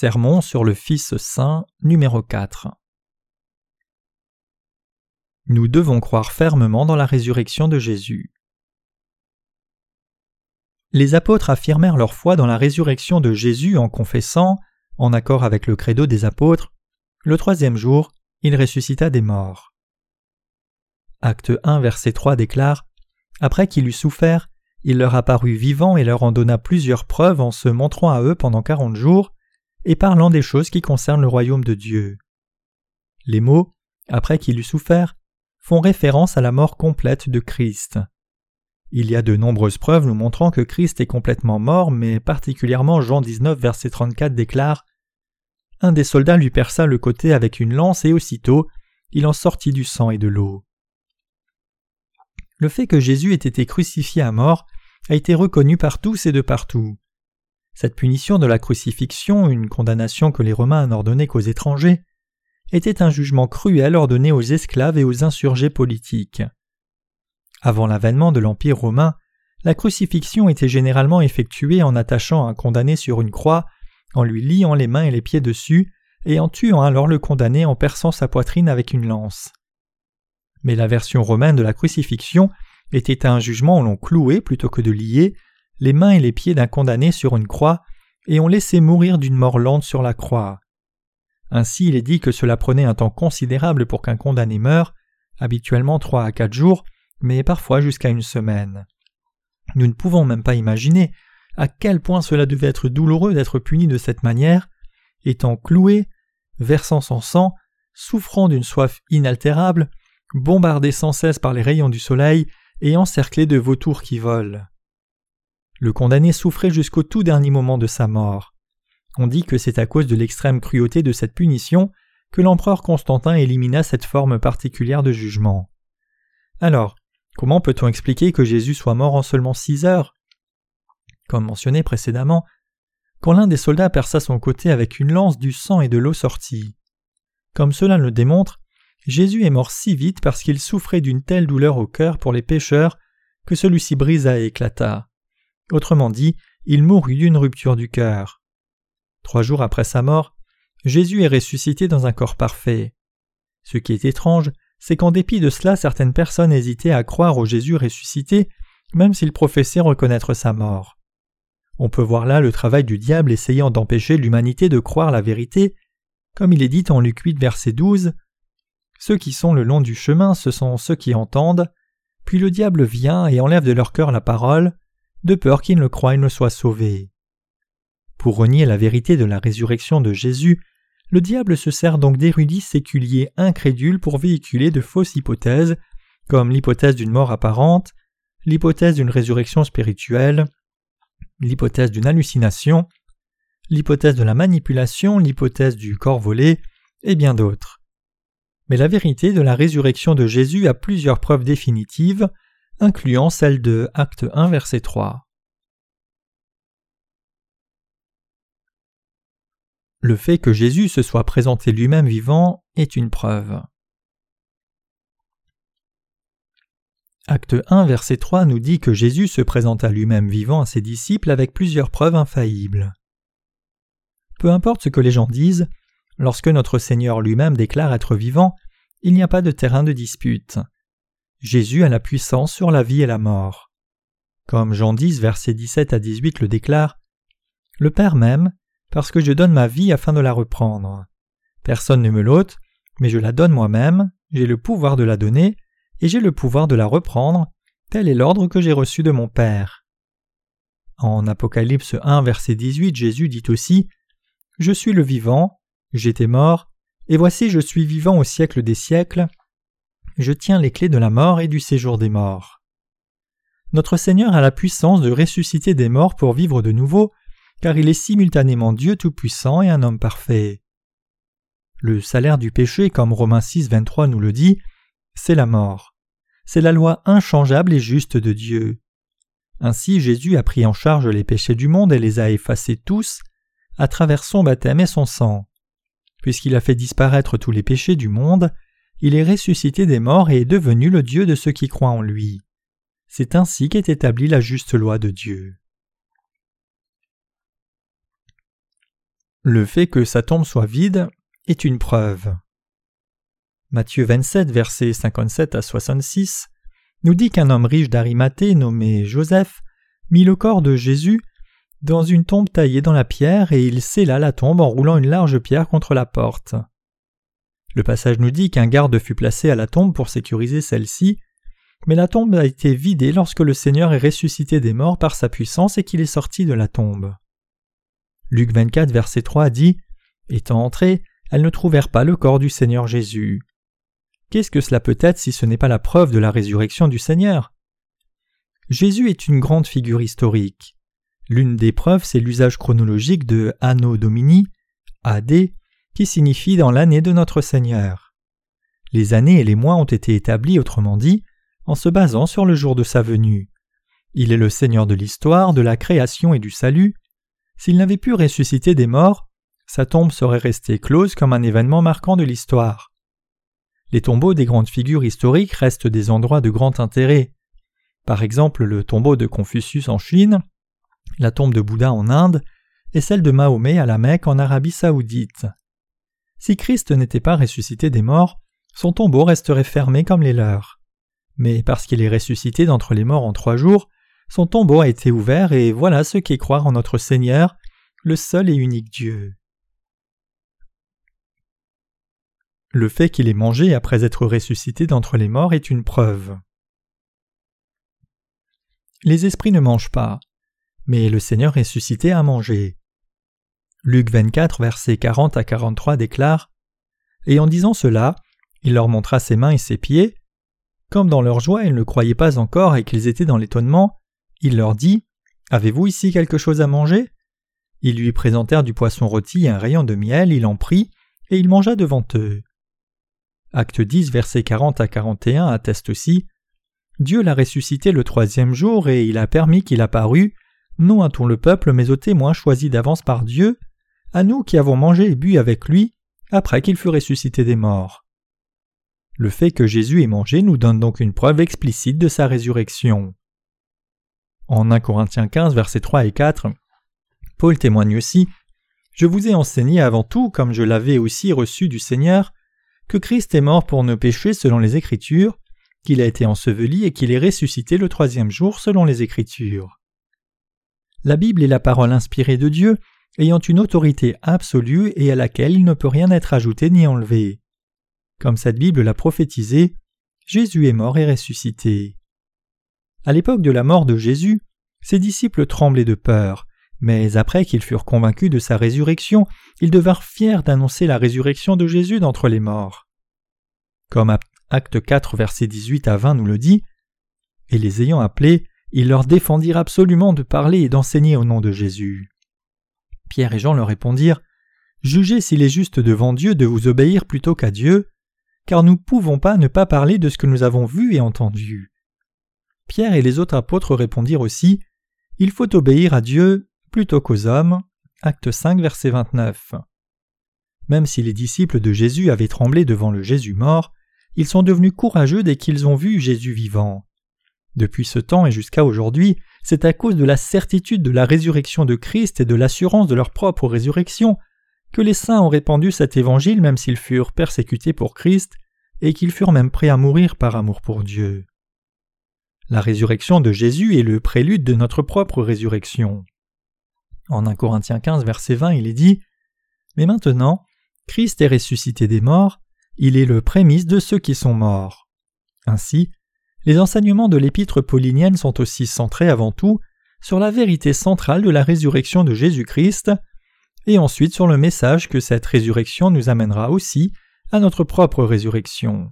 Sermon sur le Fils saint numéro 4 Nous devons croire fermement dans la résurrection de Jésus. Les apôtres affirmèrent leur foi dans la résurrection de Jésus en confessant, en accord avec le credo des apôtres, le troisième jour, il ressuscita des morts. Acte 1, verset 3 déclare Après qu'il eut souffert, il leur apparut vivant et leur en donna plusieurs preuves en se montrant à eux pendant quarante jours, et parlant des choses qui concernent le royaume de Dieu. Les mots, après qu'il eut souffert, font référence à la mort complète de Christ. Il y a de nombreuses preuves nous montrant que Christ est complètement mort, mais particulièrement Jean 19, verset 34 déclare Un des soldats lui perça le côté avec une lance et aussitôt il en sortit du sang et de l'eau. Le fait que Jésus ait été crucifié à mort a été reconnu par tous et de partout. Cette punition de la crucifixion, une condamnation que les Romains n'ordonnaient qu'aux étrangers, était un jugement cruel ordonné aux esclaves et aux insurgés politiques. Avant l'avènement de l'Empire romain, la crucifixion était généralement effectuée en attachant un condamné sur une croix, en lui liant les mains et les pieds dessus, et en tuant alors le condamné en perçant sa poitrine avec une lance. Mais la version romaine de la crucifixion était un jugement où l'on clouait plutôt que de lier les mains et les pieds d'un condamné sur une croix et on laissait mourir d'une mort lente sur la croix. Ainsi il est dit que cela prenait un temps considérable pour qu'un condamné meure, habituellement trois à quatre jours, mais parfois jusqu'à une semaine. Nous ne pouvons même pas imaginer à quel point cela devait être douloureux d'être puni de cette manière, étant cloué, versant son sang, souffrant d'une soif inaltérable, bombardé sans cesse par les rayons du soleil et encerclé de vautours qui volent. Le condamné souffrait jusqu'au tout dernier moment de sa mort. On dit que c'est à cause de l'extrême cruauté de cette punition que l'empereur Constantin élimina cette forme particulière de jugement. Alors, comment peut-on expliquer que Jésus soit mort en seulement six heures? Comme mentionné précédemment, quand l'un des soldats perça son côté avec une lance, du sang et de l'eau sortit. Comme cela le démontre, Jésus est mort si vite parce qu'il souffrait d'une telle douleur au cœur pour les pécheurs que celui-ci brisa et éclata. Autrement dit, il mourut d'une rupture du cœur. Trois jours après sa mort, Jésus est ressuscité dans un corps parfait. Ce qui est étrange, c'est qu'en dépit de cela, certaines personnes hésitaient à croire au Jésus ressuscité, même s'il professait reconnaître sa mort. On peut voir là le travail du diable essayant d'empêcher l'humanité de croire la vérité, comme il est dit en Luc 8, verset 12 ceux qui sont le long du chemin, ce sont ceux qui entendent, puis le diable vient et enlève de leur cœur la parole, de peur qu'ils ne croient et ne soient sauvés. Pour renier la vérité de la résurrection de Jésus, le diable se sert donc d'érudits séculiers incrédules pour véhiculer de fausses hypothèses, comme l'hypothèse d'une mort apparente, l'hypothèse d'une résurrection spirituelle, l'hypothèse d'une hallucination, l'hypothèse de la manipulation, l'hypothèse du corps volé, et bien d'autres mais la vérité de la résurrection de Jésus a plusieurs preuves définitives, incluant celle de Acte 1 verset 3. Le fait que Jésus se soit présenté lui-même vivant est une preuve. Acte 1 verset 3 nous dit que Jésus se présenta lui-même vivant à ses disciples avec plusieurs preuves infaillibles. Peu importe ce que les gens disent, Lorsque notre Seigneur lui-même déclare être vivant, il n'y a pas de terrain de dispute. Jésus a la puissance sur la vie et la mort. Comme Jean 10, versets 17 à 18 le déclare Le Père m'aime, parce que je donne ma vie afin de la reprendre. Personne ne me l'ôte, mais je la donne moi-même, j'ai le pouvoir de la donner, et j'ai le pouvoir de la reprendre, tel est l'ordre que j'ai reçu de mon Père. En Apocalypse 1, verset 18, Jésus dit aussi Je suis le vivant, J'étais mort, et voici je suis vivant au siècle des siècles, je tiens les clés de la mort et du séjour des morts. Notre Seigneur a la puissance de ressusciter des morts pour vivre de nouveau, car il est simultanément Dieu Tout-Puissant et un homme parfait. Le salaire du péché, comme Romains 6, 23 nous le dit, c'est la mort. C'est la loi inchangeable et juste de Dieu. Ainsi Jésus a pris en charge les péchés du monde et les a effacés tous à travers son baptême et son sang. Puisqu'il a fait disparaître tous les péchés du monde, il est ressuscité des morts et est devenu le Dieu de ceux qui croient en lui. C'est ainsi qu'est établie la juste loi de Dieu. Le fait que sa tombe soit vide est une preuve. Matthieu 27, versets 57 à 66 nous dit qu'un homme riche d'Arimathée nommé Joseph mit le corps de Jésus dans une tombe taillée dans la pierre et il scella la tombe en roulant une large pierre contre la porte. Le passage nous dit qu'un garde fut placé à la tombe pour sécuriser celle-ci, mais la tombe a été vidée lorsque le Seigneur est ressuscité des morts par sa puissance et qu'il est sorti de la tombe. Luc 24, verset 3 dit Étant entrés, elles ne trouvèrent pas le corps du Seigneur Jésus. Qu'est-ce que cela peut être si ce n'est pas la preuve de la résurrection du Seigneur? Jésus est une grande figure historique. L'une des preuves, c'est l'usage chronologique de Anno Domini, AD, qui signifie dans l'année de notre Seigneur. Les années et les mois ont été établis, autrement dit, en se basant sur le jour de sa venue. Il est le Seigneur de l'histoire, de la création et du salut. S'il n'avait pu ressusciter des morts, sa tombe serait restée close comme un événement marquant de l'histoire. Les tombeaux des grandes figures historiques restent des endroits de grand intérêt. Par exemple, le tombeau de Confucius en Chine, la tombe de Bouddha en Inde et celle de Mahomet à la Mecque en Arabie saoudite. Si Christ n'était pas ressuscité des morts, son tombeau resterait fermé comme les leurs. Mais parce qu'il est ressuscité d'entre les morts en trois jours, son tombeau a été ouvert et voilà ce qu'est croire en notre Seigneur, le seul et unique Dieu. Le fait qu'il ait mangé après être ressuscité d'entre les morts est une preuve. Les esprits ne mangent pas, mais le Seigneur ressuscité a mangé. Luc 24, versets 40 à 43 déclare Et en disant cela, il leur montra ses mains et ses pieds. Comme dans leur joie ils ne croyaient pas encore et qu'ils étaient dans l'étonnement, il leur dit Avez-vous ici quelque chose à manger? Ils lui présentèrent du poisson rôti et un rayon de miel, il en prit, et il mangea devant eux. Acte 10, versets 40 à 41 atteste aussi Dieu l'a ressuscité le troisième jour et il a permis qu'il apparût, non à tout le peuple mais aux témoins choisis d'avance par Dieu, à nous qui avons mangé et bu avec lui après qu'il fut ressuscité des morts. Le fait que Jésus ait mangé nous donne donc une preuve explicite de sa résurrection. En 1 Corinthiens 15, versets 3 et 4, Paul témoigne aussi Je vous ai enseigné avant tout, comme je l'avais aussi reçu du Seigneur, que Christ est mort pour nos péchés selon les Écritures, qu'il a été enseveli et qu'il est ressuscité le troisième jour selon les Écritures. La Bible est la parole inspirée de Dieu ayant une autorité absolue et à laquelle il ne peut rien être ajouté ni enlevé. Comme cette Bible l'a prophétisé, Jésus est mort et ressuscité. À l'époque de la mort de Jésus, ses disciples tremblaient de peur, mais après qu'ils furent convaincus de sa résurrection, ils devinrent fiers d'annoncer la résurrection de Jésus d'entre les morts. Comme Acte 4, versets 18 à 20 nous le dit, et les ayant appelés, ils leur défendirent absolument de parler et d'enseigner au nom de Jésus. Pierre et Jean leur répondirent Jugez s'il est juste devant Dieu de vous obéir plutôt qu'à Dieu, car nous ne pouvons pas ne pas parler de ce que nous avons vu et entendu. Pierre et les autres apôtres répondirent aussi Il faut obéir à Dieu plutôt qu'aux hommes. Acte 5, verset 29. Même si les disciples de Jésus avaient tremblé devant le Jésus mort, ils sont devenus courageux dès qu'ils ont vu Jésus vivant. Depuis ce temps et jusqu'à aujourd'hui, c'est à cause de la certitude de la résurrection de Christ et de l'assurance de leur propre résurrection que les saints ont répandu cet évangile même s'ils furent persécutés pour Christ et qu'ils furent même prêts à mourir par amour pour Dieu. La résurrection de Jésus est le prélude de notre propre résurrection. En 1 Corinthiens 15, verset 20, il est dit Mais maintenant, Christ est ressuscité des morts, il est le prémisse de ceux qui sont morts. Ainsi, les enseignements de l'épître paulinienne sont aussi centrés avant tout sur la vérité centrale de la résurrection de Jésus-Christ, et ensuite sur le message que cette résurrection nous amènera aussi à notre propre résurrection.